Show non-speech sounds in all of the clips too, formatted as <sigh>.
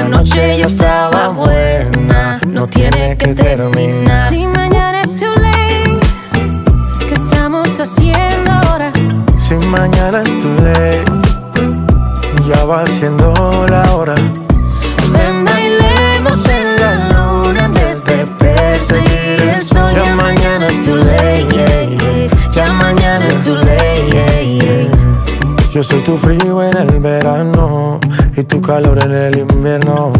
La noche ya estaba buena, no tiene que terminar. Si mañana es too late, ¿qué estamos haciendo ahora? Si mañana es tu ley, ya va siendo la hora. Yo soy tu frío en el verano y tu calor en el invierno.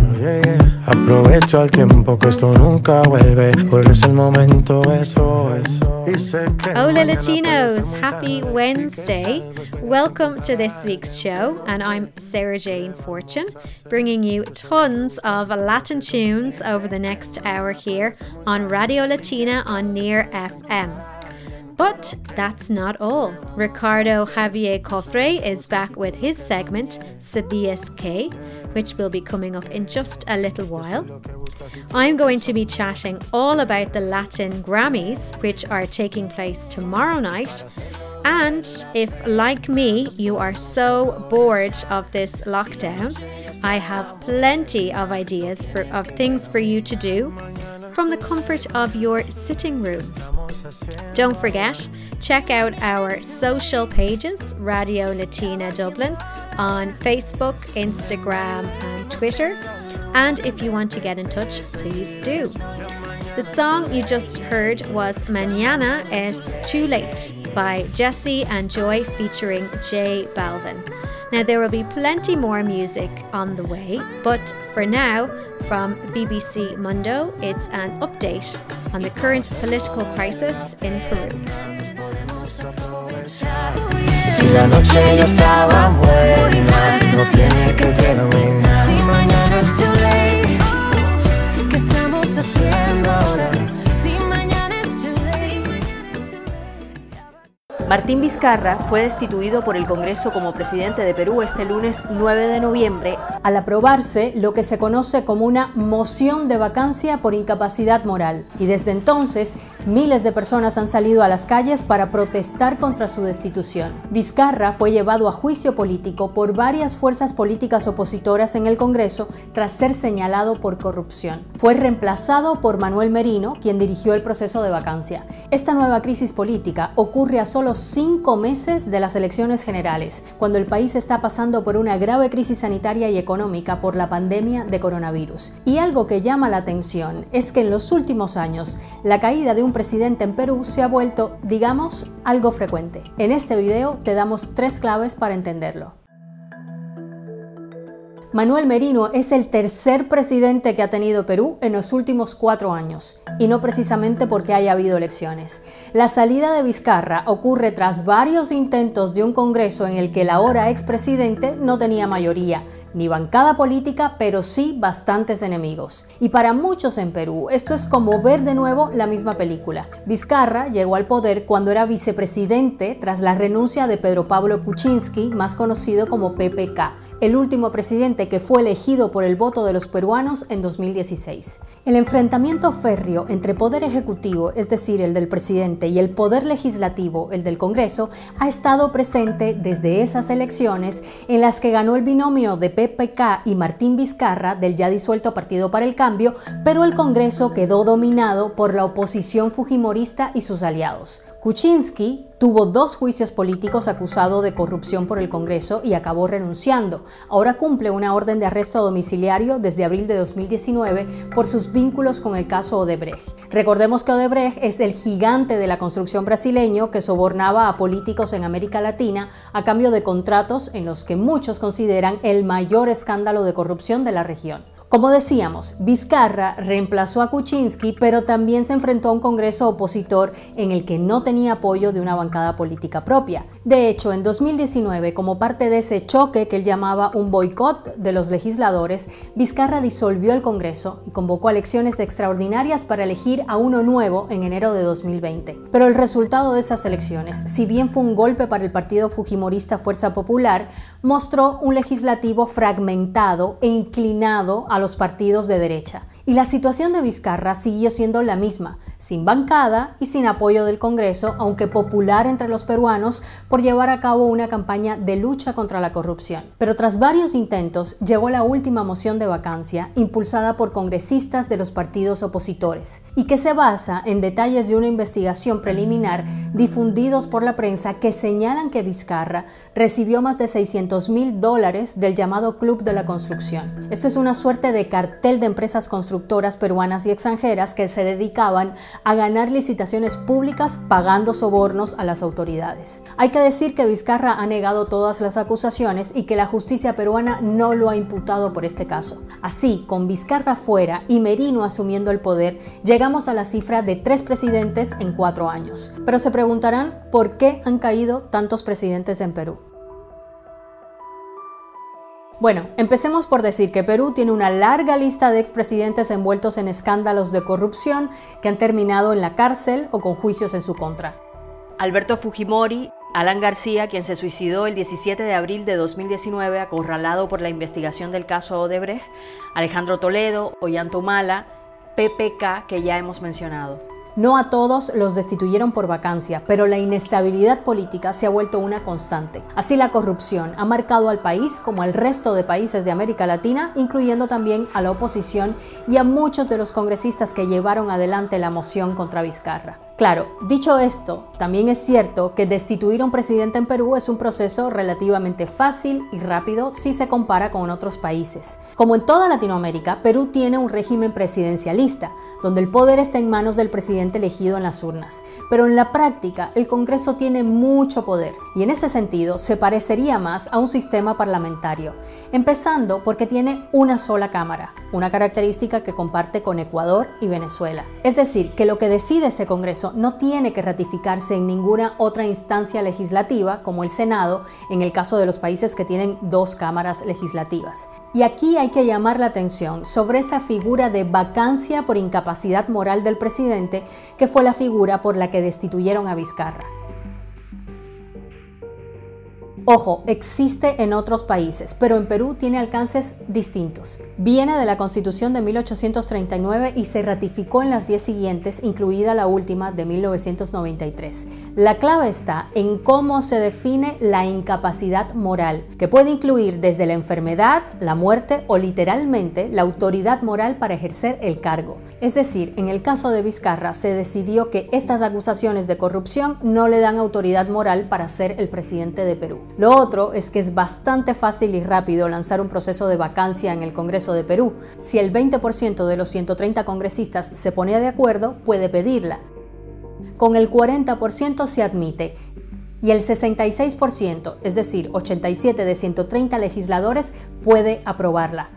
Aprovecho el tiempo que esto nunca vuelve, porque es el momento, eso, eso. Y sé que Hola Latinos, happy Wednesday. Welcome to this week's show, and I'm Sarah Jane Fortune, bringing you tons of Latin tunes over the next hour here on Radio Latina on Near FM. But that's not all. Ricardo Javier Cofre is back with his segment, Sabías qué, which will be coming up in just a little while. I'm going to be chatting all about the Latin Grammys, which are taking place tomorrow night. And if, like me, you are so bored of this lockdown, I have plenty of ideas for, of things for you to do from the comfort of your sitting room. Don't forget, check out our social pages, Radio Latina Dublin, on Facebook, Instagram, and Twitter. And if you want to get in touch, please do. The song you just heard was Mañana es Too Late by Jesse and Joy featuring J Balvin. Now, there will be plenty more music on the way, but for now, from BBC Mundo, it's an update on the current political crisis in Peru. Haciendo? Martín Vizcarra fue destituido por el Congreso como presidente de Perú este lunes 9 de noviembre al aprobarse lo que se conoce como una moción de vacancia por incapacidad moral. Y desde entonces, miles de personas han salido a las calles para protestar contra su destitución. Vizcarra fue llevado a juicio político por varias fuerzas políticas opositoras en el Congreso tras ser señalado por corrupción. Fue reemplazado por Manuel Merino, quien dirigió el proceso de vacancia. Esta nueva crisis política ocurre a solo cinco meses de las elecciones generales, cuando el país está pasando por una grave crisis sanitaria y económica por la pandemia de coronavirus. Y algo que llama la atención es que en los últimos años la caída de un presidente en Perú se ha vuelto, digamos, algo frecuente. En este video te damos tres claves para entenderlo. Manuel Merino es el tercer presidente que ha tenido Perú en los últimos cuatro años, y no precisamente porque haya habido elecciones. La salida de Vizcarra ocurre tras varios intentos de un Congreso en el que el ahora expresidente no tenía mayoría, ni bancada política, pero sí bastantes enemigos. Y para muchos en Perú, esto es como ver de nuevo la misma película. Vizcarra llegó al poder cuando era vicepresidente tras la renuncia de Pedro Pablo Kuczynski, más conocido como PPK, el último presidente que fue elegido por el voto de los peruanos en 2016. El enfrentamiento férreo entre poder ejecutivo, es decir, el del presidente, y el poder legislativo, el del Congreso, ha estado presente desde esas elecciones en las que ganó el binomio de PPK y Martín Vizcarra del ya disuelto Partido para el Cambio, pero el Congreso quedó dominado por la oposición fujimorista y sus aliados. Kuczynski tuvo dos juicios políticos acusado de corrupción por el Congreso y acabó renunciando. Ahora cumple una orden de arresto domiciliario desde abril de 2019 por sus vínculos con el caso Odebrecht. Recordemos que Odebrecht es el gigante de la construcción brasileño que sobornaba a políticos en América Latina a cambio de contratos en los que muchos consideran el mayor escándalo de corrupción de la región. Como decíamos, Vizcarra reemplazó a Kuczynski, pero también se enfrentó a un Congreso opositor en el que no tenía apoyo de una bancada política propia. De hecho, en 2019, como parte de ese choque que él llamaba un boicot de los legisladores, Vizcarra disolvió el Congreso y convocó elecciones extraordinarias para elegir a uno nuevo en enero de 2020. Pero el resultado de esas elecciones, si bien fue un golpe para el partido fujimorista Fuerza Popular, mostró un legislativo fragmentado e inclinado a los partidos de derecha. Y la situación de Vizcarra siguió siendo la misma, sin bancada y sin apoyo del Congreso, aunque popular entre los peruanos por llevar a cabo una campaña de lucha contra la corrupción. Pero tras varios intentos, llegó la última moción de vacancia impulsada por congresistas de los partidos opositores y que se basa en detalles de una investigación preliminar difundidos por la prensa que señalan que Vizcarra recibió más de 600 mil dólares del llamado Club de la Construcción. Esto es una suerte de cartel de empresas peruanas y extranjeras que se dedicaban a ganar licitaciones públicas pagando sobornos a las autoridades. Hay que decir que Vizcarra ha negado todas las acusaciones y que la justicia peruana no lo ha imputado por este caso. Así, con Vizcarra fuera y Merino asumiendo el poder, llegamos a la cifra de tres presidentes en cuatro años. Pero se preguntarán por qué han caído tantos presidentes en Perú. Bueno, empecemos por decir que Perú tiene una larga lista de expresidentes envueltos en escándalos de corrupción que han terminado en la cárcel o con juicios en su contra. Alberto Fujimori, Alan García, quien se suicidó el 17 de abril de 2019 acorralado por la investigación del caso Odebrecht, Alejandro Toledo, Ollanta Humala, PPK, que ya hemos mencionado. No a todos los destituyeron por vacancia, pero la inestabilidad política se ha vuelto una constante. Así la corrupción ha marcado al país como al resto de países de América Latina, incluyendo también a la oposición y a muchos de los congresistas que llevaron adelante la moción contra Vizcarra. Claro, dicho esto, también es cierto que destituir a un presidente en Perú es un proceso relativamente fácil y rápido si se compara con otros países. Como en toda Latinoamérica, Perú tiene un régimen presidencialista, donde el poder está en manos del presidente elegido en las urnas. Pero en la práctica, el Congreso tiene mucho poder y en ese sentido se parecería más a un sistema parlamentario, empezando porque tiene una sola Cámara, una característica que comparte con Ecuador y Venezuela. Es decir, que lo que decide ese Congreso no tiene que ratificarse en ninguna otra instancia legislativa, como el Senado, en el caso de los países que tienen dos cámaras legislativas. Y aquí hay que llamar la atención sobre esa figura de vacancia por incapacidad moral del presidente, que fue la figura por la que destituyeron a Vizcarra. Ojo, existe en otros países, pero en Perú tiene alcances distintos. Viene de la Constitución de 1839 y se ratificó en las 10 siguientes, incluida la última de 1993. La clave está en cómo se define la incapacidad moral, que puede incluir desde la enfermedad, la muerte o literalmente la autoridad moral para ejercer el cargo. Es decir, en el caso de Vizcarra se decidió que estas acusaciones de corrupción no le dan autoridad moral para ser el presidente de Perú. Lo otro es que es bastante fácil y rápido lanzar un proceso de vacancia en el Congreso de Perú. Si el 20% de los 130 congresistas se pone de acuerdo, puede pedirla. Con el 40% se admite y el 66%, es decir, 87 de 130 legisladores, puede aprobarla.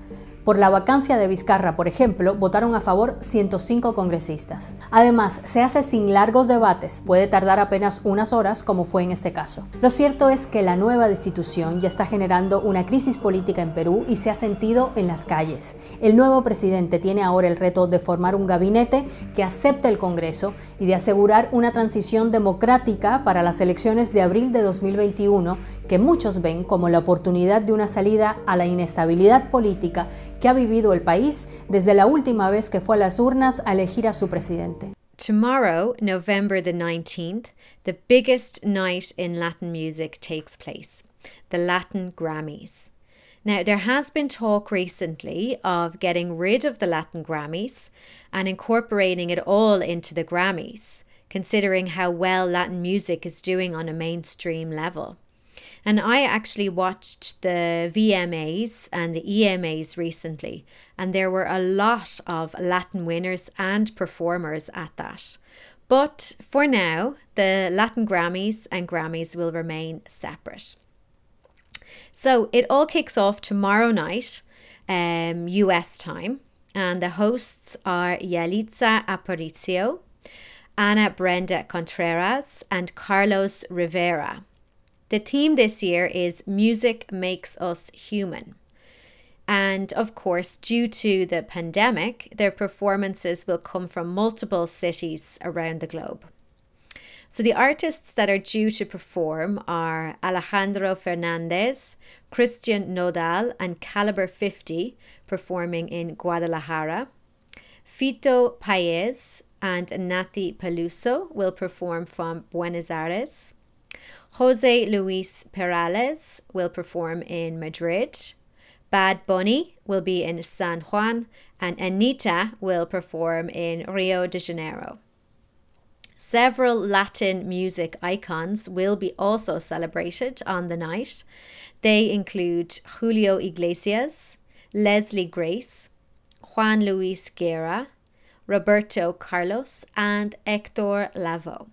Por la vacancia de Vizcarra, por ejemplo, votaron a favor 105 congresistas. Además, se hace sin largos debates, puede tardar apenas unas horas como fue en este caso. Lo cierto es que la nueva destitución ya está generando una crisis política en Perú y se ha sentido en las calles. El nuevo presidente tiene ahora el reto de formar un gabinete que acepte el Congreso y de asegurar una transición democrática para las elecciones de abril de 2021 que muchos ven como la oportunidad de una salida a la inestabilidad política que ha vivido el país desde la última vez que fue a las urnas a elegir a su presidente. Tomorrow, November the 19th, the biggest night in Latin music takes place the Latin Grammys. Now, there has been talk recently of getting rid of the Latin Grammys and incorporating it all into the Grammys, considering how well Latin music is doing on a mainstream level. And I actually watched the VMAs and the EMAs recently, and there were a lot of Latin winners and performers at that. But for now, the Latin Grammys and Grammys will remain separate. So it all kicks off tomorrow night, um, US time, and the hosts are Yalitza Aparicio, Ana Brenda Contreras, and Carlos Rivera. The theme this year is Music Makes Us Human. And of course, due to the pandemic, their performances will come from multiple cities around the globe. So the artists that are due to perform are Alejandro Fernandez, Christian Nodal, and Calibre 50 performing in Guadalajara. Fito Paez and Nati Peluso will perform from Buenos Aires. Jose Luis Perales will perform in Madrid. Bad Bunny will be in San Juan, and Anitta will perform in Rio de Janeiro. Several Latin music icons will be also celebrated on the night. They include Julio Iglesias, Leslie Grace, Juan Luis Guerra, Roberto Carlos, and Hector Lavoe.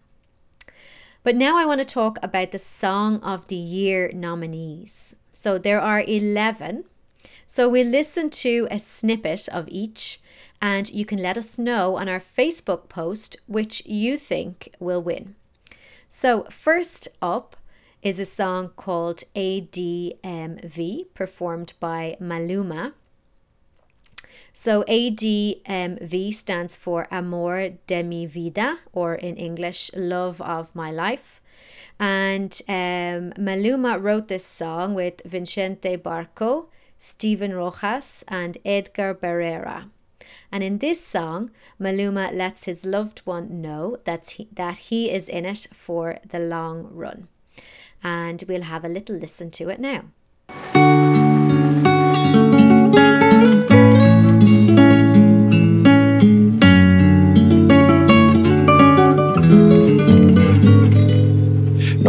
But now I want to talk about the Song of the Year nominees. So there are 11. So we'll listen to a snippet of each, and you can let us know on our Facebook post which you think will win. So, first up is a song called ADMV, performed by Maluma. So ADMV stands for Amor de mi vida, or in English, Love of My Life. And um, Maluma wrote this song with Vicente Barco, Stephen Rojas, and Edgar Barrera. And in this song, Maluma lets his loved one know that he, that he is in it for the long run. And we'll have a little listen to it now.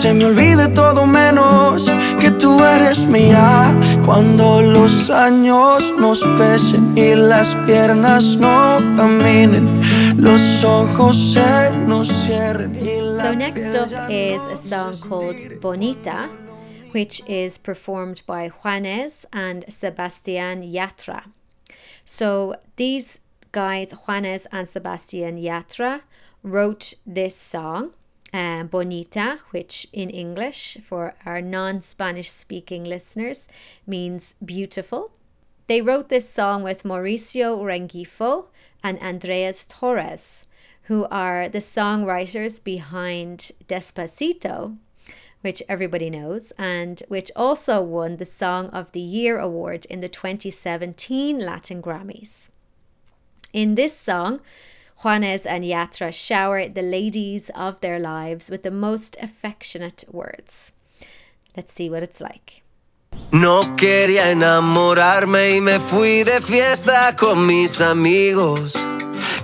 Se me olvide todo menos que tú eres mía. Cuando los años nos pesen y las piernas no caminen, los ojos se nos cierren. Y la So next up is a song called. Bonita, which is performed by Juanes and Sebastian Yatra. So these guys, Juanes and Sebastian Yatra, wrote this song, um, Bonita, which in English for our non Spanish speaking listeners means beautiful. They wrote this song with Mauricio Rengifo and Andrés Torres, who are the songwriters behind Despacito, which everybody knows, and which also won the Song of the Year award in the 2017 Latin Grammys. In this song, Juanes and Yatra shower the ladies of their lives with the most affectionate words. Let's see what it's like. No quería enamorarme y me fui de fiesta con mis amigos.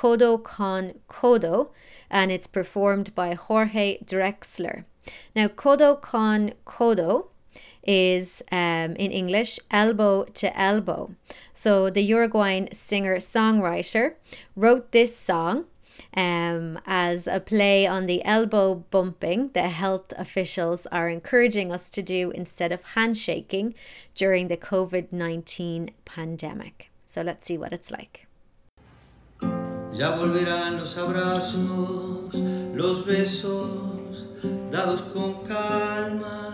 Codo con Codo and it's performed by Jorge Drexler. Now, Codo con Codo is um, in English elbow to elbow. So, the Uruguayan singer songwriter wrote this song um, as a play on the elbow bumping that health officials are encouraging us to do instead of handshaking during the COVID 19 pandemic. So, let's see what it's like. Ya volverán los abrazos, los besos, dados con calma.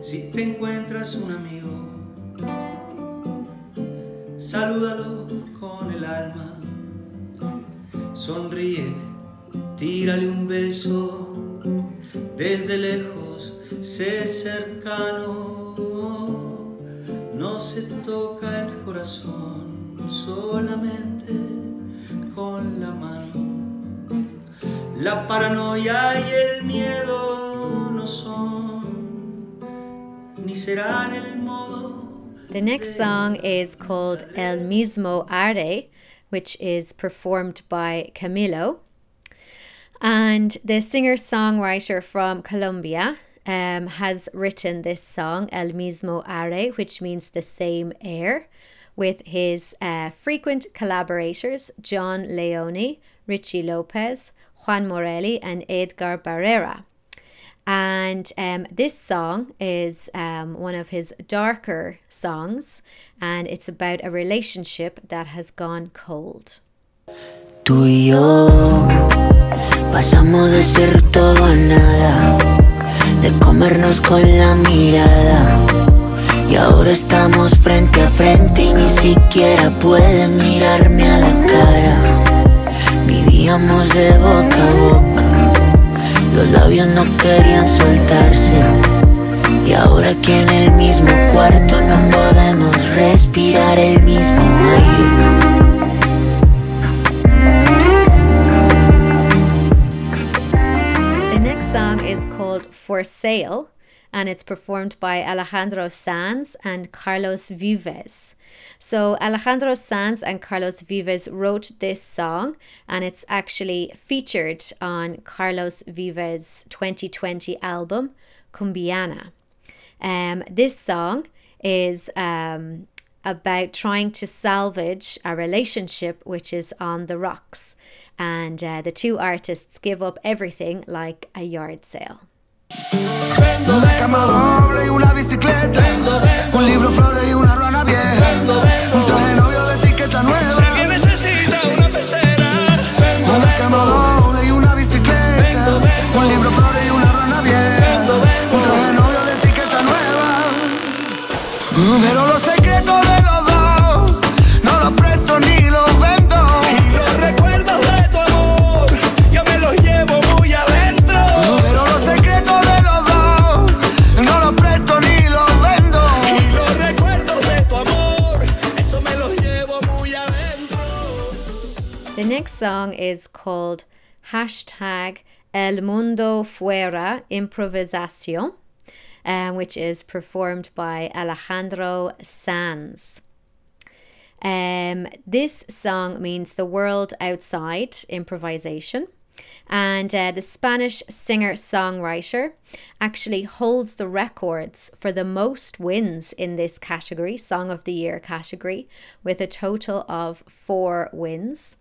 Si te encuentras un amigo, salúdalo con el alma. Sonríe, tírale un beso, desde lejos, sé cercano. No se toca el corazón solamente con la mano. La paranoia y el miedo no son, ni serán el modo. The next song is called El Mismo Aire, which is performed by Camilo. And the singer songwriter from Colombia um, has written this song, El Mismo Aire, which means the same air, with his uh, frequent collaborators, Jon Leone, Richie Lopez, Juan Morelli, and Edgar Barrera. And um, this song is um, one of his darker songs, and it's about a relationship that has gone cold. Tú y yo pasamos de ser todo a nada, de comernos con la mirada. Y ahora estamos frente a frente y ni siquiera puedes mirarme a la cara. Vivíamos de boca a boca, los labios no querían soltarse. Y ahora que en el mismo cuarto no podemos respirar el mismo aire. The next song is called For Sale and it's performed by Alejandro Sanz and Carlos Vives. So, Alejandro Sanz and Carlos Vives wrote this song and it's actually featured on Carlos Vives' 2020 album, Cumbiana. Um, this song is um, about trying to salvage a relationship which is on the rocks. And uh, the two artists give up everything like a yard sale. Una cama doble y una bicicleta. Un libro, flores y una ruana vieja. Hashtag El Mundo Fuera Improvisación, um, which is performed by Alejandro Sanz. Um, this song means the world outside improvisation. And uh, the Spanish singer songwriter actually holds the records for the most wins in this category, Song of the Year category, with a total of four wins.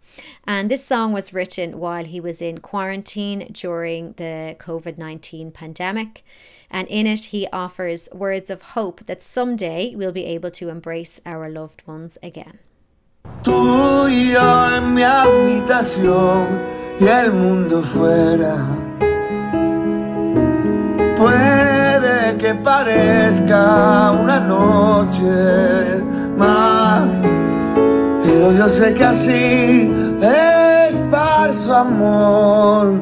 And this song was written while he was in quarantine during the COVID 19 pandemic. And in it, he offers words of hope that someday we'll be able to embrace our loved ones again. Tú y yo en mi habitación y el mundo fuera. Puede que parezca una noche más, pero yo sé que así es su amor.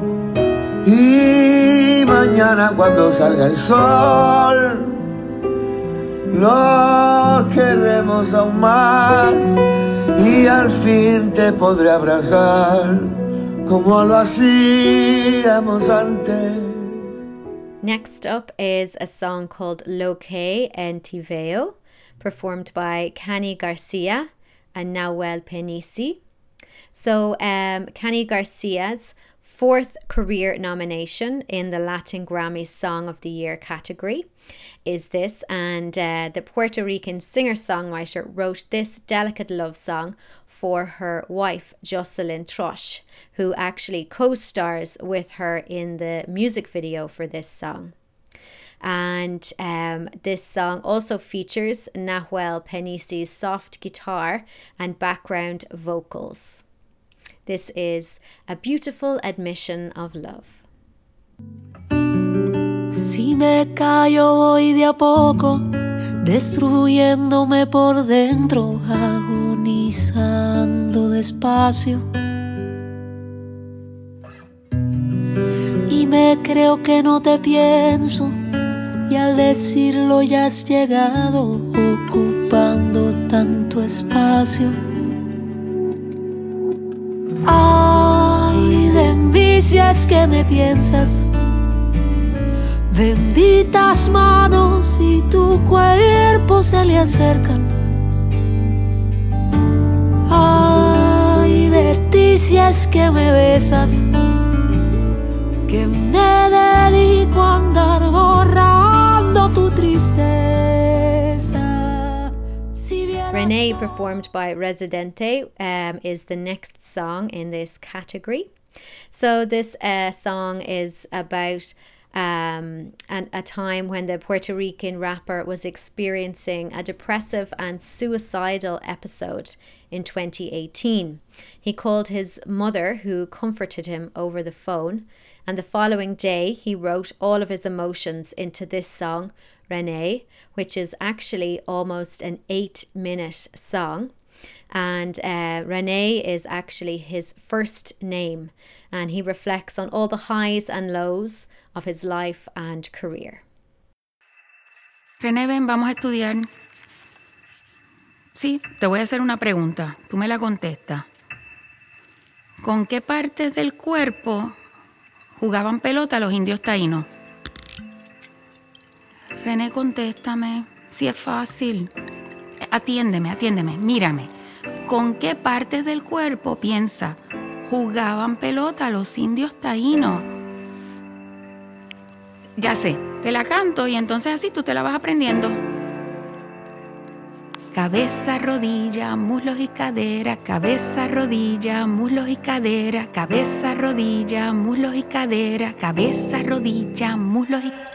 Y mañana cuando salga el sol, lo queremos aún más y al fin te podré abrazar como lo hacíamos antes. Next up is a song called Lo Que En Ti Veo, performed by Kany Garcia and Nahuel Penisi. So, um, Kany Garcia's fourth career nomination in the Latin Grammy Song of the Year category is this, and uh, the Puerto Rican singer songwriter wrote this delicate love song for her wife, Jocelyn Trosh, who actually co stars with her in the music video for this song. And um, this song also features Nahuel Penisi's soft guitar and background vocals. This is a beautiful admission of love. Si me callo voy de a poco, destruyéndome por dentro, agonizando despacio. Y me creo que no te pienso, y al decirlo ya has llegado, ocupando tanto espacio. Ay de mí que me piensas. Benditas manos y tu cuerpo se le acercan. Ay de ti si es que me besas. Que me dedico a andar borrando tu tristeza. René, performed by Residente, um, is the next song in this category. So, this uh, song is about um, a time when the Puerto Rican rapper was experiencing a depressive and suicidal episode in 2018. He called his mother, who comforted him over the phone, and the following day he wrote all of his emotions into this song, René, which is actually almost an eight minute song. And uh, René is actually his first name, and he reflects on all the highs and lows of his life and career. René, ven, vamos a estudiar. Sí, te voy a hacer una pregunta. Tú me la contestas. ¿Con qué partes del cuerpo jugaban pelota los indios taínos? René, contéstame. Si es fácil. Atiéndeme, atiéndeme, mírame. ¿Con qué partes del cuerpo piensa jugaban pelota los indios taínos? Ya sé, te la canto y entonces así tú te la vas aprendiendo. Cabeza, rodilla, muslos y cadera, cabeza, rodilla, muslos y cadera, cabeza, rodilla, muslos y cadera, cabeza, rodilla, muslos y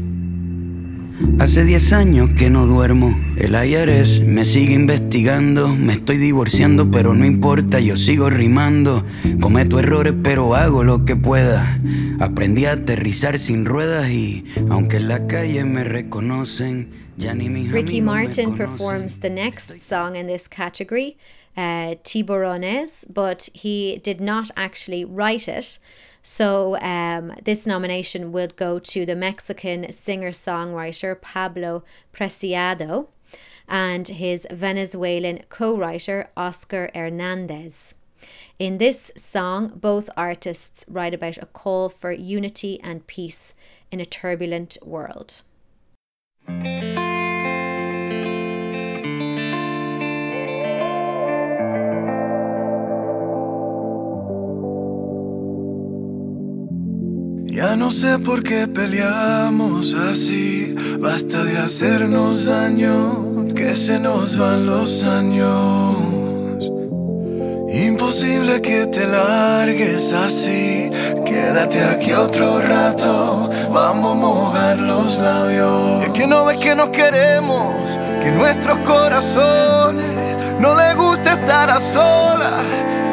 Hace 10 años que no duermo. El IRS me sigue investigando. Me estoy divorciando, pero no importa, yo sigo rimando. Cometo errores, pero hago lo que pueda. Aprendí a aterrizar sin ruedas y, aunque en la calle me reconocen, ya ni mis Ricky me Martin performs the next song in this category, uh, Tiburones, but he did not actually write it. So um, this nomination would go to the Mexican singer-songwriter Pablo Preciado and his Venezuelan co-writer Oscar Hernandez. In this song, both artists write about a call for unity and peace in a turbulent world. Ya no sé por qué peleamos así, basta de hacernos daño. que se nos van los años. Imposible que te largues así. Quédate aquí otro rato. Vamos a mojar los labios. Es que no ves que nos queremos, que nuestros corazones no les gusta estar a solas,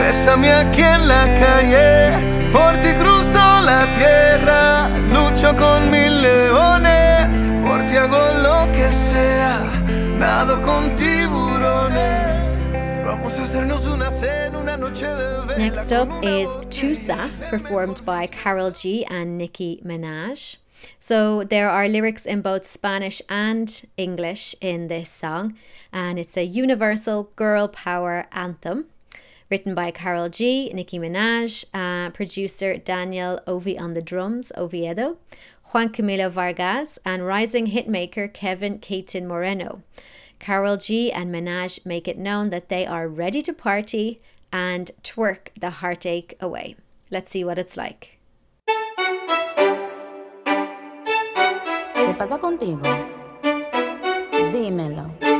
Bésame aquí en la calle, por ti cruzo la tierra, lucho con mil leones, por ti hago lo que sea, nado con tiburones. Vamos a hacernos una cena, una noche de vela Next up is Tusa, performed by Karol G and Nicki Minaj. So there are lyrics in both Spanish and English in this song, and it's a universal girl power anthem. Written by Karol G, Nicki Minaj, uh, producer Daniel Ovy on the drums, Oviedo, Juan Camilo Vargas, and rising hitmaker Kevin Caton Moreno. Karol G and Minaj make it known that they are ready to party and twerk the heartache away. Let's see what it's like. ¿Qué pasa contigo? Dímelo.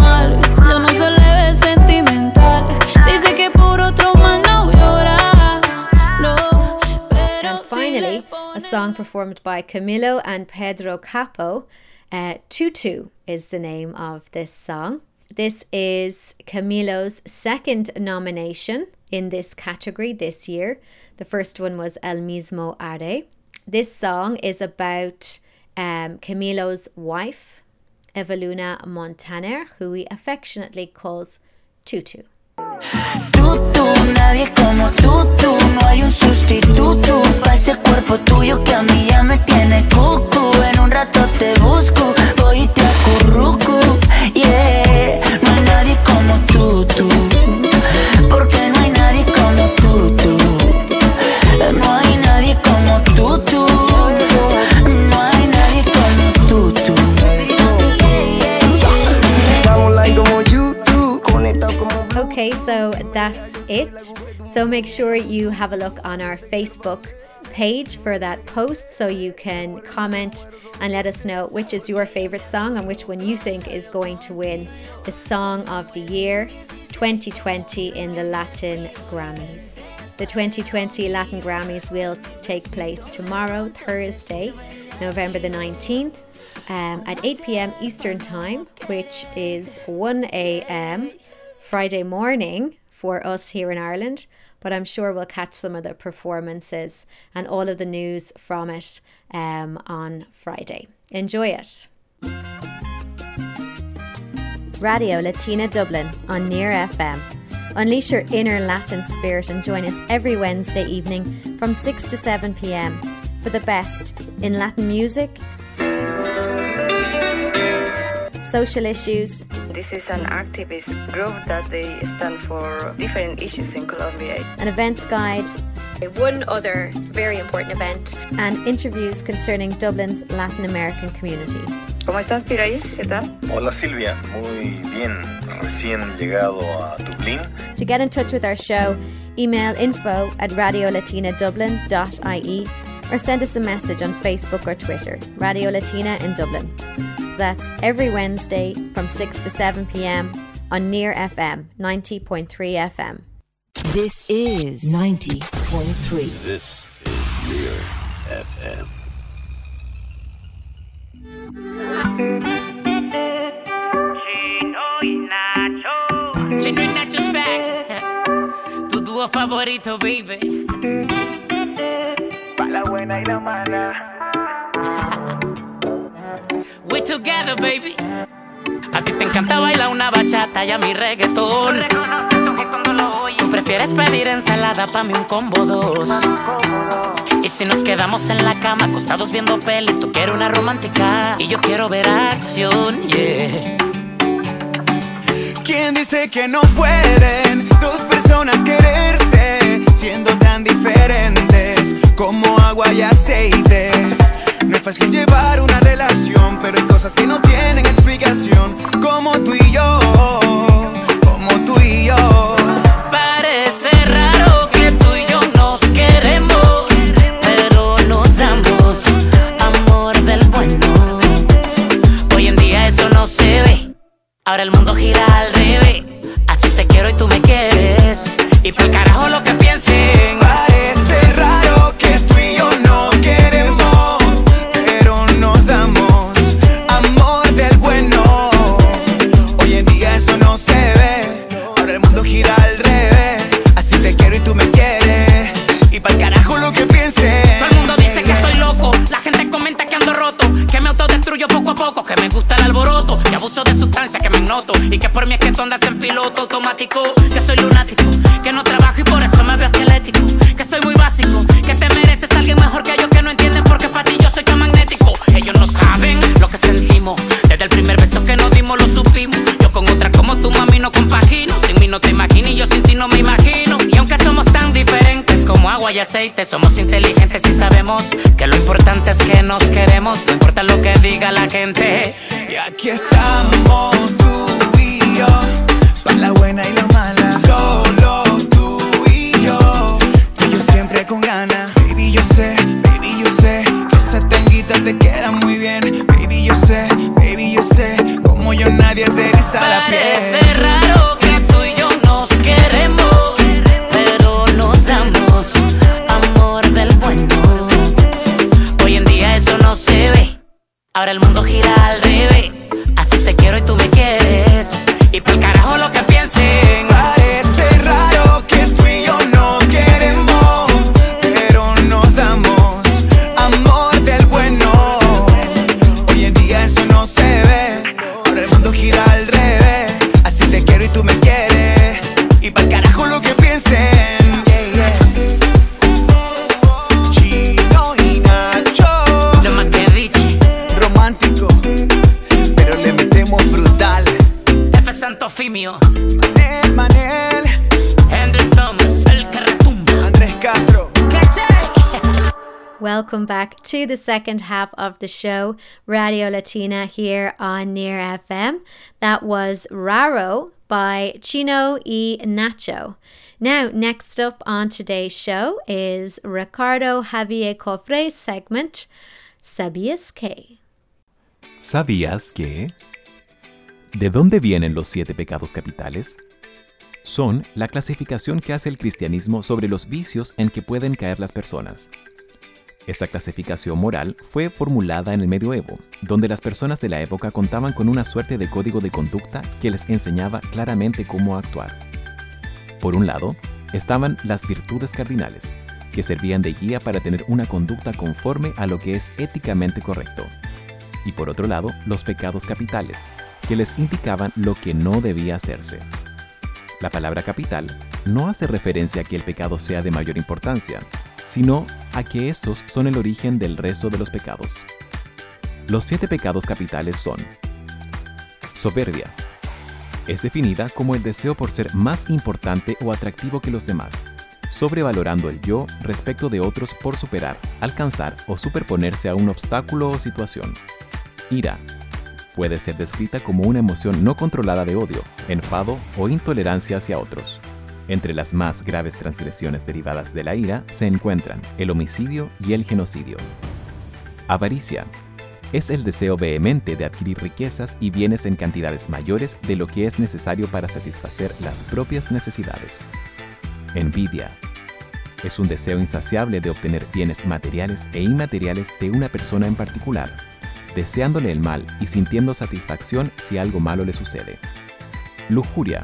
Song performed by Camilo and Pedro Capo. Uh, Tutu is the name of this song. This is Camilo's second nomination in this category this year. The first one was El Mismo Aire. This song is about um, Camilo's wife, Evaluna Montaner, who he affectionately calls Tutu. Tú, nadie como tú, tú. No hay un sustituto para ese cuerpo tuyo que a mí ya me tiene cucu. En un rato te busco, voy y te acurruco. Yeah, no hay nadie como tú, tú. Porque no hay nadie como tú, tú. No hay that's it. So make sure you have a look on our Facebook page for that post so you can comment and let us know which is your favorite song and which one you think is going to win the Song of the Year 2020 in the Latin Grammys. The 2020 Latin Grammys will take place tomorrow, Thursday, November the 19th, um, at 8 pm Eastern Time, which is 1 am Friday morning for us here in Ireland. But I'm sure we'll catch some of the performances and all of the news from it um, on Friday. Enjoy it. Radio Latina Dublin on Near FM. Unleash your inner Latin spirit and join us every Wednesday evening from 6 to 7 pm for the best in Latin music, social issues, This is an activist group that they stand for different issues in Colombia. an events guide, one other very important event, and interviews concerning Dublin's Latin American community. ¿Cómo estás, Piraí? ¿Qué tal? Hola Silvia, muy bien, recién llegado a Dublín. To get in touch with our show, email info at radiolatinadublin.ie or send us a message on Facebook or Twitter, Radio Latina in Dublin. That's every Wednesday from 6 to 7 pm on Near FM 90.3 FM. This is 90.3. This is Near FM. Chino y Nacho's back. Tu dúo favorito, baby. Pa' la buena y la mala. We together, baby. A ti te encanta bailar una bachata y a mi reggaetón. Tú prefieres pedir ensalada pa' mí un combo dos. Y si nos quedamos en la cama acostados viendo peli, tú quieres una romántica y yo quiero ver acción, yeah. ¿Quién dice que no pueden dos personas quererse siendo tan diferentes como agua y aceite? No es fácil llevar una relación, pero hay cosas que no tienen explicación, como tú y yo, como tú y yo. Parece raro que tú y yo nos queremos, pero nos damos amor del bueno. Hoy en día eso no se ve, ahora el mundo gira al revés. Así te quiero y tú me quieres, y por carajo lo diferentes como agua y aceite, somos inteligentes y sabemos que lo importante es que nos queremos, no importa lo que diga la gente. Y aquí estamos tú y yo, para la buena y la mala. Solo tú y yo, tú y yo siempre con ganas. Baby, yo sé, baby, yo sé que esa tanguita te queda muy bien. Baby, yo sé, baby, yo sé, como yo nadie te eriza la Parece piel. raro ahora el mundo gira al revés. Así te quiero y tú me quieres, back to the second half of the show, Radio Latina here on Near FM. That was Raro by Chino y Nacho. Now, next up on today's show is Ricardo Javier Cofre's segment, ¿Sabías que? ¿Sabías que? ¿De dónde vienen los siete pecados capitales? Son la clasificación que hace el cristianismo sobre los vicios en que pueden caer las personas. Esta clasificación moral fue formulada en el medioevo, donde las personas de la época contaban con una suerte de código de conducta que les enseñaba claramente cómo actuar. Por un lado, estaban las virtudes cardinales, que servían de guía para tener una conducta conforme a lo que es éticamente correcto. Y por otro lado, los pecados capitales, que les indicaban lo que no debía hacerse. La palabra capital no hace referencia a que el pecado sea de mayor importancia, sino a que estos son el origen del resto de los pecados. Los siete pecados capitales son soberbia. Es definida como el deseo por ser más importante o atractivo que los demás, sobrevalorando el yo respecto de otros por superar, alcanzar o superponerse a un obstáculo o situación. Ira. Puede ser descrita como una emoción no controlada de odio, enfado o intolerancia hacia otros. Entre las más graves transgresiones derivadas de la ira se encuentran el homicidio y el genocidio. Avaricia. Es el deseo vehemente de adquirir riquezas y bienes en cantidades mayores de lo que es necesario para satisfacer las propias necesidades. Envidia. Es un deseo insaciable de obtener bienes materiales e inmateriales de una persona en particular, deseándole el mal y sintiendo satisfacción si algo malo le sucede. Lujuria.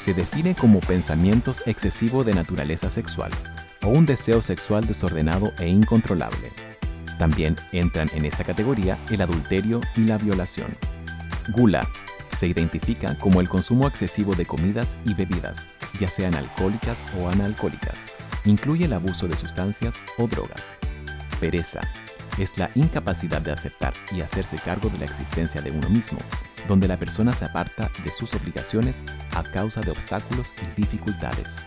Se define como pensamientos excesivos de naturaleza sexual o un deseo sexual desordenado e incontrolable. También entran en esta categoría el adulterio y la violación. Gula se identifica como el consumo excesivo de comidas y bebidas, ya sean alcohólicas o analcohólicas. Incluye el abuso de sustancias o drogas. Pereza es la incapacidad de aceptar y hacerse cargo de la existencia de uno mismo, donde la persona se aparta de sus obligaciones a causa de obstáculos y dificultades.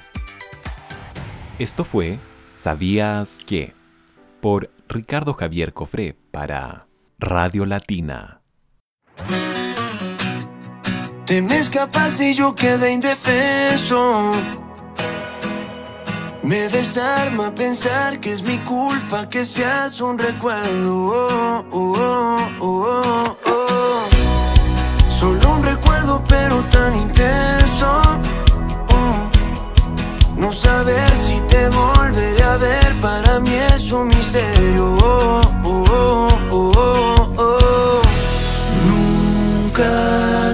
Esto fue ¿Sabías que? por Ricardo Javier Cofré para Radio Latina. Te me escapaste y yo quedé indefenso. Me desarma pensar que es mi culpa que seas un recuerdo. Oh, oh, oh, oh, oh. Tan intenso. Oh. No saber si te volveré a ver para mí es un misterio. Oh, oh, oh, oh, oh. Nunca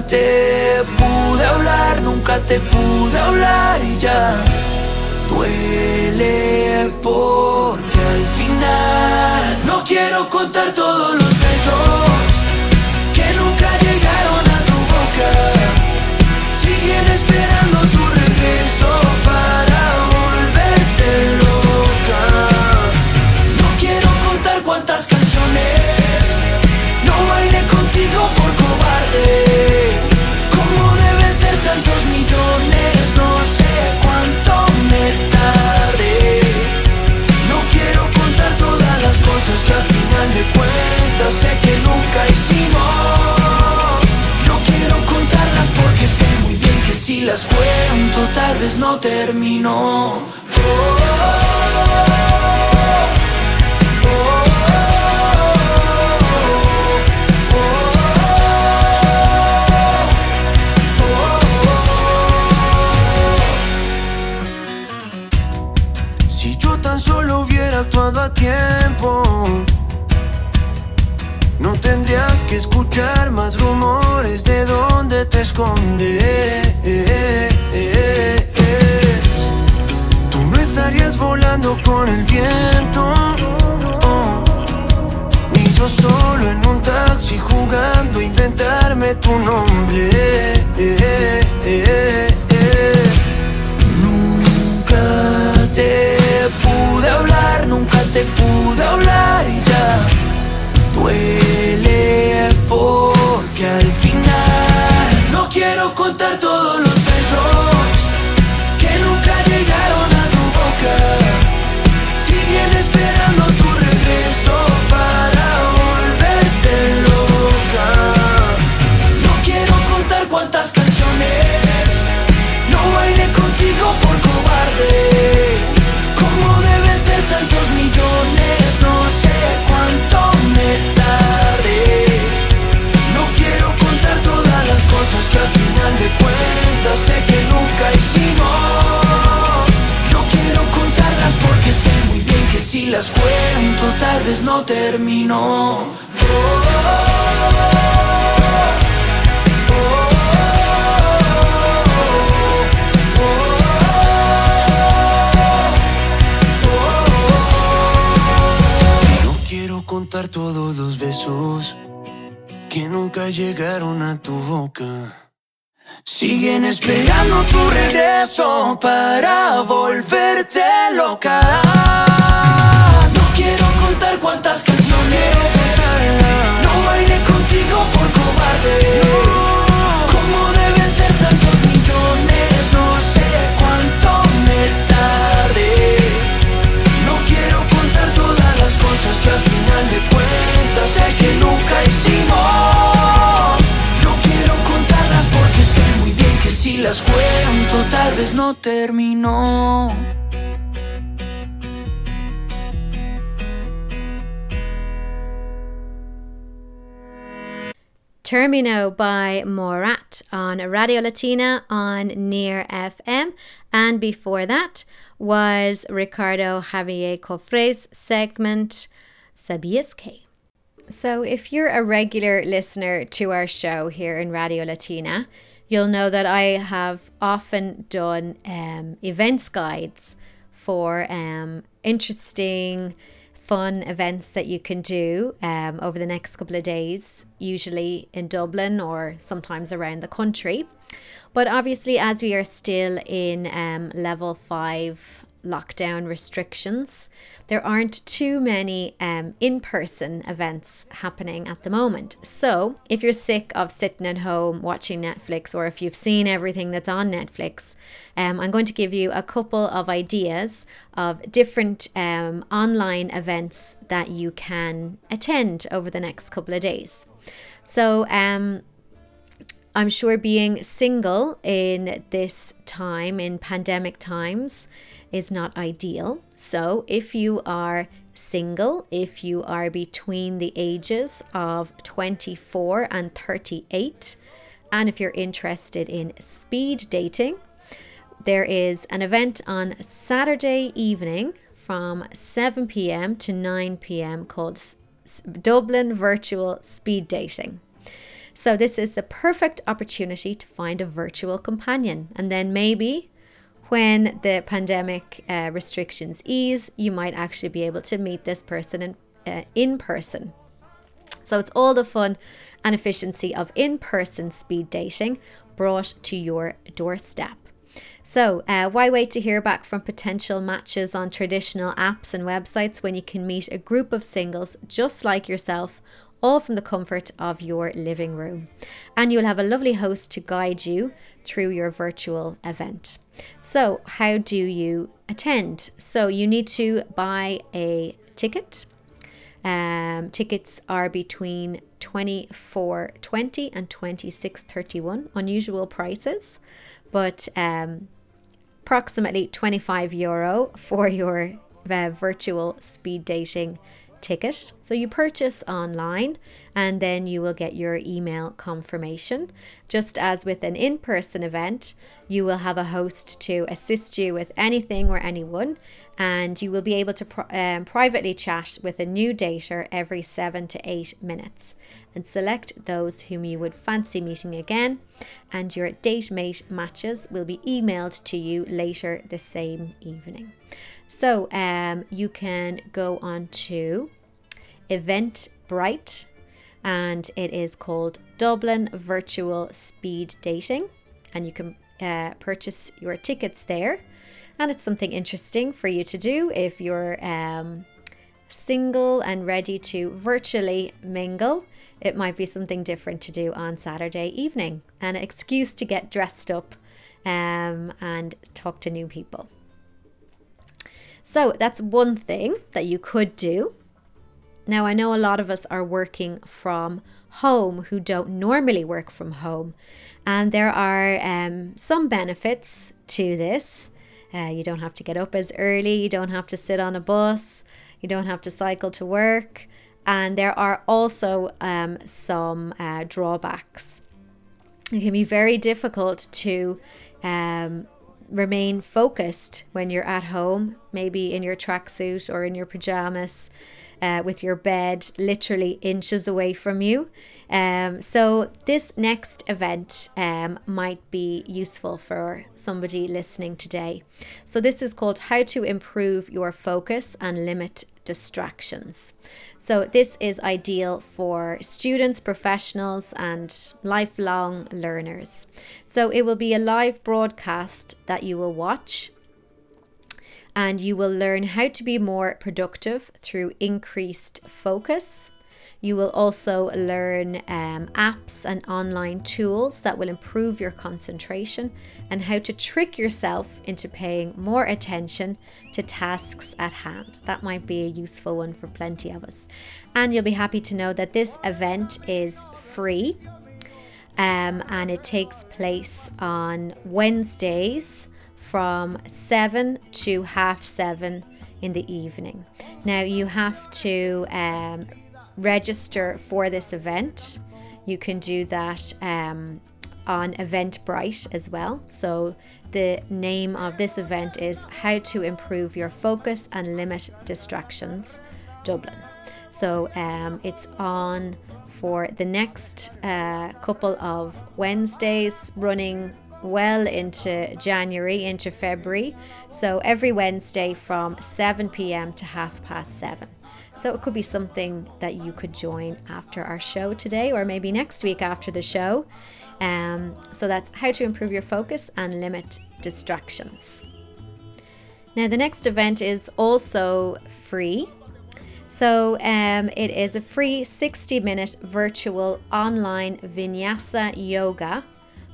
te pude hablar, nunca te pude hablar y ya duele porque al final no quiero contar todos los besos que nunca llegaron a tu boca. Esperando tu regreso para volverte loca. No quiero contar cuántas canciones, no bailé contigo por cobarde. Como deben ser tantos millones, no sé cuánto me tardé. No quiero contar todas las cosas que al final de cuentas sé que nunca hice. Las cuento tal vez no termino. Si yo tan solo hubiera actuado a tiempo, no tendría que escuchar más rumores de dónde te escondes. Tú no estarías volando con el viento, oh, ni yo solo en un taxi jugando a inventarme tu nombre. Nunca te pude hablar, nunca te pude hablar y ya duele porque al final no quiero contar todos los cosas que al final de cuentas sé que nunca hicimos. No quiero contarlas porque sé muy bien que si las cuento tal vez no termino. No quiero contar todos los besos que nunca llegaron a tu boca. Siguen esperando tu regreso para volverte loca. No quiero contar cuántas canciones no bailé contigo terminó. Termino by Morat on Radio Latina on Near FM. And before that was Ricardo Javier Cofré's segment Sabías qué? So, if you're a regular listener to our show here in Radio Latina, you'll know that I have often done um, events guides for um, interesting fun events that you can do um, over the next couple of days, usually in Dublin or sometimes around the country. But obviously, as we are still in um, level five lockdown restrictions, there aren't too many um, in person events happening at the moment. So, if you're sick of sitting at home watching Netflix, or if you've seen everything that's on Netflix, um, I'm going to give you a couple of ideas of different um, online events that you can attend over the next couple of days. So, um, I'm sure being single in this time, in pandemic times, is not ideal. So, if you are single, if you are between the ages of 24 and 38, and if you're interested in speed dating, there is an event on Saturday evening from 7 pm to 9 pm called Dublin Virtual Speed Dating. So, this is the perfect opportunity to find a virtual companion. And then maybe when the pandemic uh, restrictions ease, you might actually be able to meet this person in, uh, in person. So, it's all the fun and efficiency of in person speed dating brought to your doorstep. So, uh, why wait to hear back from potential matches on traditional apps and websites when you can meet a group of singles just like yourself all from the comfort of your living room. And you'll have a lovely host to guide you through your virtual event. So, how do you attend? So, you need to buy a ticket. Um, tickets are between 24.20 and 26.31 unusual prices but um, approximately 25 euro for your uh, virtual speed dating ticket. So you purchase online and then you will get your email confirmation. Just as with an in person event, you will have a host to assist you with anything or anyone, and you will be able to pri- um, privately chat with a new dater every seven to eight minutes and select those whom you would fancy meeting again. And your date mate matches will be emailed to you later the same evening. So um, you can go on to Eventbrite and it is called Dublin Virtual Speed Dating. And you can uh, purchase your tickets there. And it's something interesting for you to do if you're um, single and ready to virtually mingle. It might be something different to do on Saturday evening, an excuse to get dressed up um, and talk to new people. So that's one thing that you could do. Now, I know a lot of us are working from home who don't normally work from home, and there are um, some benefits to this. Uh, you don't have to get up as early, you don't have to sit on a bus, you don't have to cycle to work, and there are also um, some uh, drawbacks. It can be very difficult to um, remain focused when you're at home, maybe in your tracksuit or in your pajamas. Uh, with your bed literally inches away from you. Um, so, this next event um, might be useful for somebody listening today. So, this is called How to Improve Your Focus and Limit Distractions. So, this is ideal for students, professionals, and lifelong learners. So, it will be a live broadcast that you will watch and you will learn how to be more productive through increased focus. You will also learn um, apps and online tools that will improve your concentration and how to trick yourself into paying more attention to tasks at hand. That might be a useful one for plenty of us. And you'll be happy to know that this event is free um, and it takes place on Wednesdays from 7 to half 7 in the evening. Now, you have to um, register for this event. You can do that um, on Eventbrite as well. So, the name of this event is How to Improve Your Focus and Limit Distractions Dublin. So, um, it's on for the next uh, couple of Wednesdays running well into January, into February. So every Wednesday from 7 pm to half past 7. So it could be something that you could join after our show today or maybe next week after the show. Um, so that's how to improve your focus and limit distractions. Now, the next event is also free. So, um, it is a free 60 minute virtual online vinyasa yoga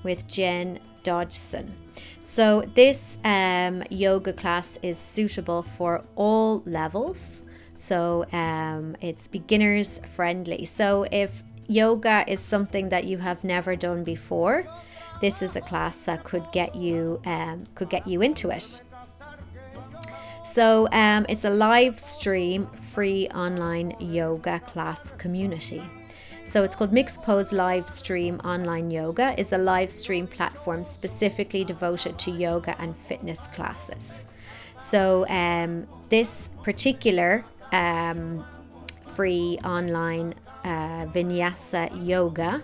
with Jen Dodgson. So, this um, yoga class is suitable for all levels. So, um, it's beginners friendly. So, if yoga is something that you have never done before, this is a class that could get you um, could get you into it. So um, it's a live stream, free online yoga class community. So it's called MixPose Live Stream Online Yoga is a live stream platform specifically devoted to yoga and fitness classes. So um, this particular um, free online uh, vinyasa yoga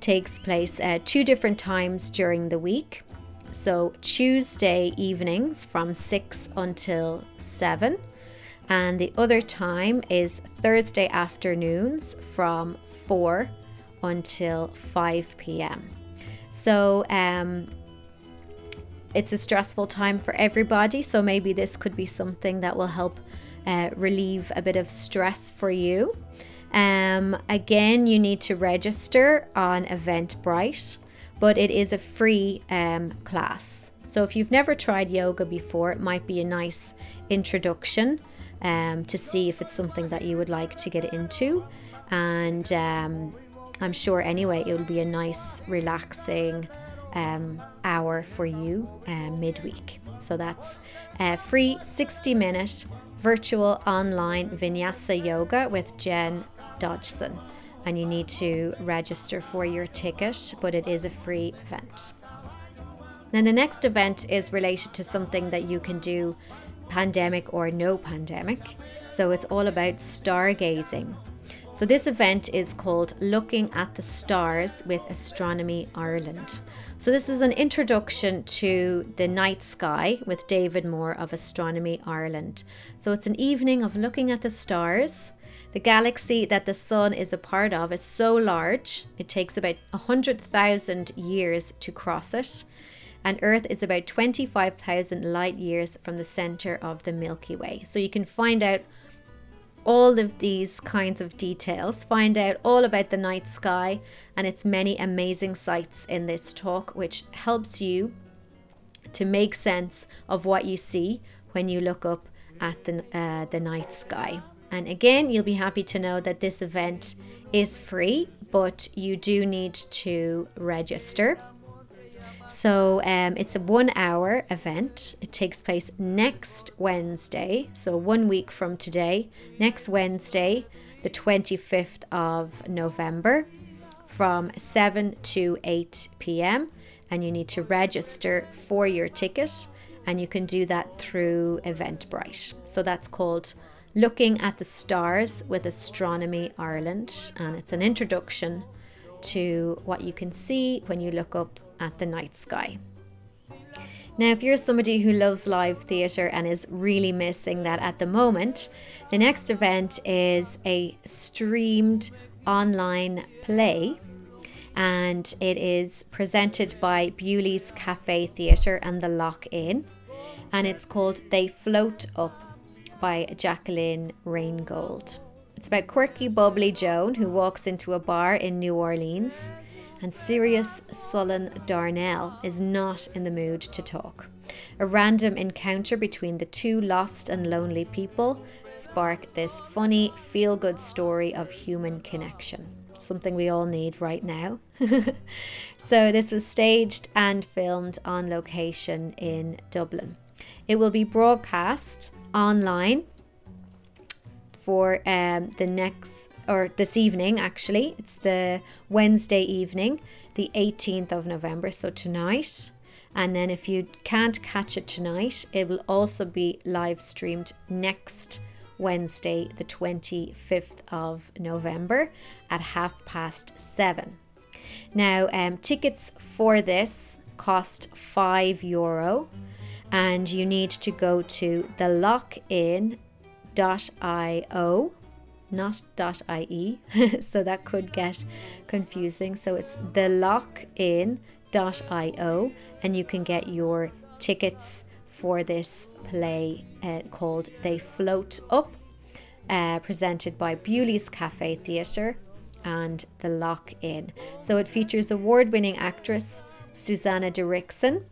takes place at two different times during the week. So Tuesday evenings from 6 until 7 and the other time is Thursday afternoons from 4 until 5 p.m. So um it's a stressful time for everybody, so maybe this could be something that will help uh, relieve a bit of stress for you. Um, again, you need to register on Eventbrite, but it is a free um, class. So if you've never tried yoga before, it might be a nice introduction um, to see if it's something that you would like to get into. And um, I'm sure anyway, it will be a nice, relaxing um, hour for you uh, midweek. So that's a free 60 minute virtual online vinyasa yoga with Jen Dodgson. And you need to register for your ticket, but it is a free event. Then the next event is related to something that you can do pandemic or no pandemic. So it's all about stargazing. So this event is called Looking at the Stars with Astronomy Ireland. So this is an introduction to the night sky with David Moore of Astronomy Ireland. So it's an evening of looking at the stars. The galaxy that the sun is a part of is so large, it takes about 100,000 years to cross it and Earth is about 25,000 light years from the center of the Milky Way. So you can find out all of these kinds of details, find out all about the night sky and its many amazing sights in this talk, which helps you to make sense of what you see when you look up at the, uh, the night sky. And again, you'll be happy to know that this event is free, but you do need to register. So um, it's a one hour event. It takes place next Wednesday, so one week from today, next Wednesday, the 25th of November, from 7 to 8 p.m. And you need to register for your ticket, and you can do that through Eventbrite. So that's called Looking at the Stars with Astronomy Ireland, and it's an introduction to what you can see when you look up at the night sky. Now, if you're somebody who loves live theatre and is really missing that at the moment, the next event is a streamed online play and it is presented by Bewley's Cafe Theatre and the Lock In and it's called They Float Up by Jacqueline Raingold. It's about quirky, bubbly Joan who walks into a bar in New Orleans and serious, sullen Darnell is not in the mood to talk. A random encounter between the two lost and lonely people spark this funny, feel good story of human connection. Something we all need right now. <laughs> so, this was staged and filmed on location in Dublin. It will be broadcast online for um, the next or this evening actually. It's the Wednesday evening, the 18th of November, so tonight. And then if you can't catch it tonight, it will also be live streamed next Wednesday, the 25th of November at half past seven. Now, um, tickets for this cost five euro, and you need to go to the lockin.io not .ie, <laughs> so that could get confusing. So it's the lock thelockin.io, and you can get your tickets for this play uh, called They Float Up, uh, presented by Bewley's Cafe Theatre and The Lock In. So it features award winning actress Susanna Derrickson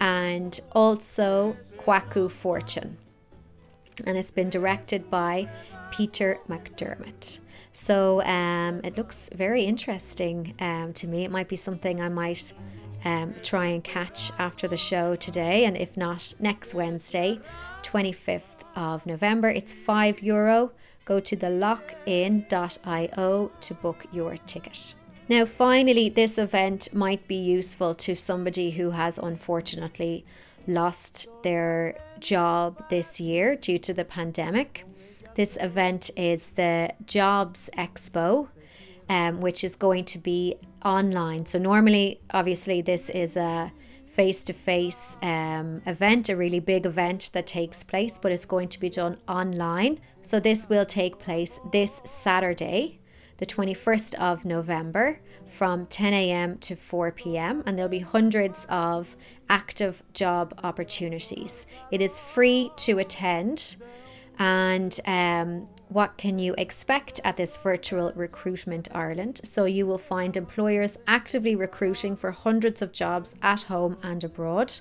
and also Kwaku Fortune. And it's been directed by Peter McDermott. So um, it looks very interesting um, to me. It might be something I might um, try and catch after the show today, and if not, next Wednesday, 25th of November. It's five euro. Go to the lockin.io to book your ticket. Now, finally, this event might be useful to somebody who has unfortunately lost their job this year due to the pandemic. This event is the Jobs Expo, um, which is going to be online. So, normally, obviously, this is a face to face event, a really big event that takes place, but it's going to be done online. So, this will take place this Saturday, the 21st of November, from 10 a.m. to 4 p.m., and there'll be hundreds of active job opportunities. It is free to attend. And um, what can you expect at this virtual recruitment Ireland? So, you will find employers actively recruiting for hundreds of jobs at home and abroad,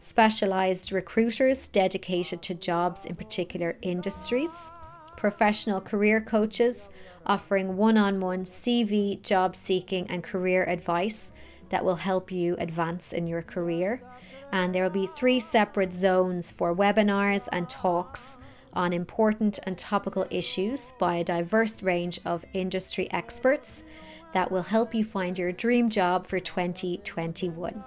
specialised recruiters dedicated to jobs in particular industries, professional career coaches offering one on one CV, job seeking, and career advice that will help you advance in your career. And there will be three separate zones for webinars and talks on important and topical issues by a diverse range of industry experts that will help you find your dream job for 2021.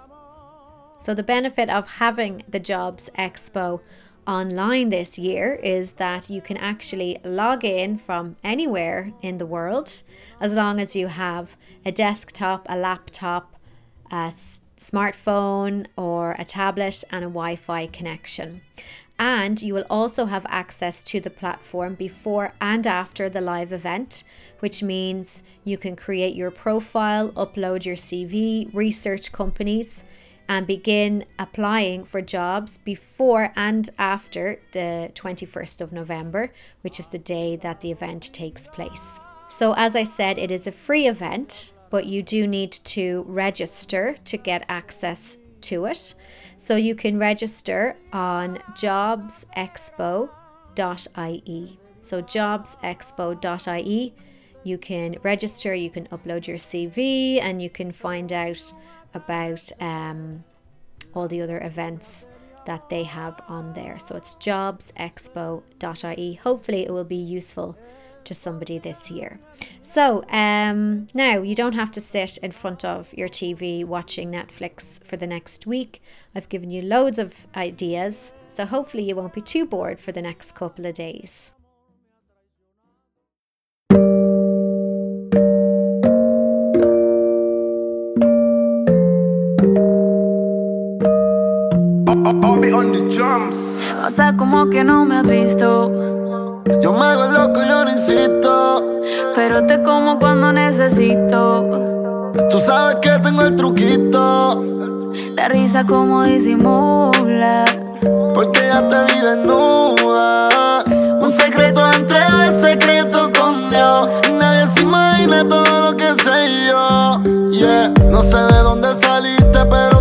So, the benefit of having the Jobs Expo online this year is that you can actually log in from anywhere in the world as long as you have a desktop, a laptop, a smartphone, or a tablet and a Wi Fi connection. And you will also have access to the platform before and after the live event, which means you can create your profile, upload your CV, research companies, and begin applying for jobs before and after the 21st of November, which is the day that the event takes place. So, as I said, it is a free event, but you do need to register to get access to it. So you can register on jobsexpo.ie. So jobsexpo.ie. You can register, you can upload your CV, and you can find out about um, all the other events that they have on there. So it's jobsexpo.ie. Hopefully, it will be useful to somebody this year. So um, now you don't have to sit in front of your TV watching Netflix for the next week. I've given you loads of ideas, so hopefully you won't be too bored for the next couple of days. I'll be on the drums. O sea, como que no me has visto. Yo me hago loco, yo no insisto. Pero te como cuando necesito. Tú sabes que tengo el truquito. La risa como disimulas. Porque ya te vi desnuda. Un secreto entre el secreto con Dios. Y nadie se imagina todo lo que sé yo. Yeah, no sé de dónde saliste, pero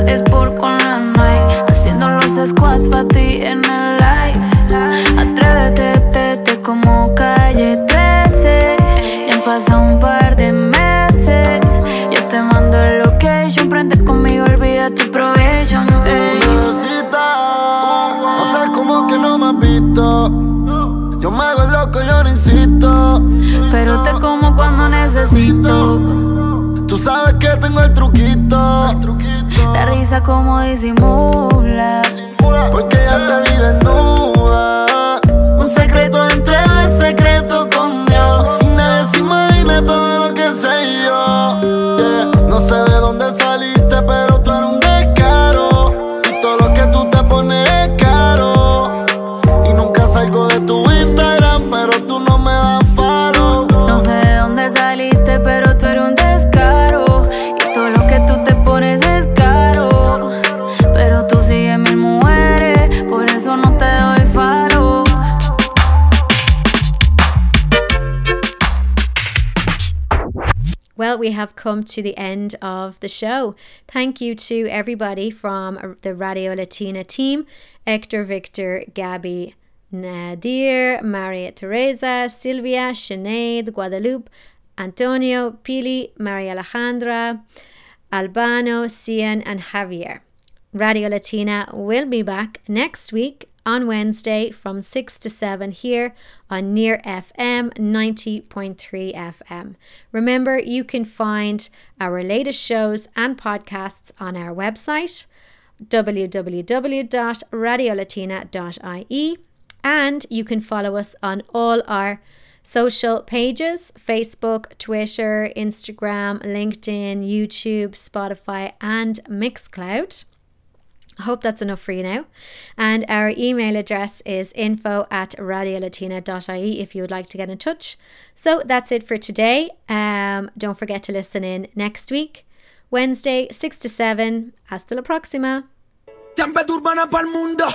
es Risa como disimula. Porque ya te vi desnuda. Come to the end of the show. Thank you to everybody from uh, the Radio Latina team Hector, Victor, Gabby, Nadir, Maria Teresa, Silvia, Sinead, Guadalupe, Antonio, Pili, Maria Alejandra, Albano, Cian, and Javier. Radio Latina will be back next week on Wednesday from 6 to 7 here on Near FM 90.3 FM. Remember, you can find our latest shows and podcasts on our website www.radiolatina.ie and you can follow us on all our social pages Facebook, Twitter, Instagram, LinkedIn, YouTube, Spotify, and Mixcloud. I hope that's enough for you now. And our email address is info at radiolatina.ie if you would like to get in touch. So that's it for today. Um, don't forget to listen in next week, Wednesday, 6 to 7. Hasta la próxima. Champeta urbana pa'l mundo.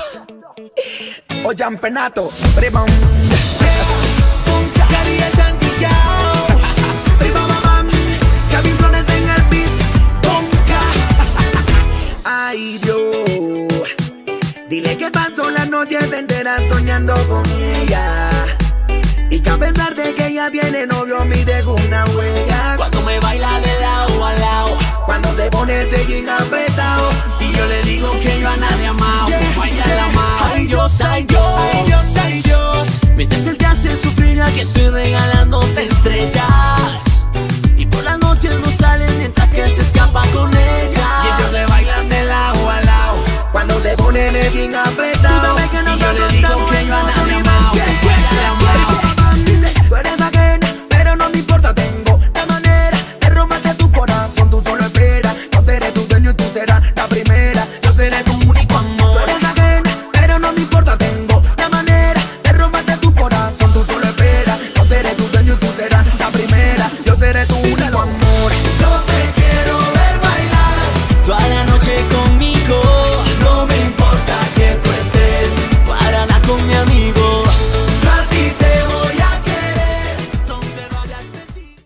O champenato. Ay Dios. Dile que pasó las noches enteras soñando con ella. Y que a pesar de que ella tiene novio, me dejo una huella. Cuando me baila de lado a lado. Cuando se pone ese jean apretado. Y yo le digo que yo a nadie amado. Vaya la mano. Ay Dios, ay Dios. Ay Dios, ay Dios. Mientras él te hace sufrir, aquí estoy regalándote estrellas. Por las noches no salen mientras que él se escapa con ella. Y ellos le bailan de lado a lado cuando se ponen el bien apretado. Y yo le digo que yo a nadie amado. Tú eres bacán, pero no me importa, tengo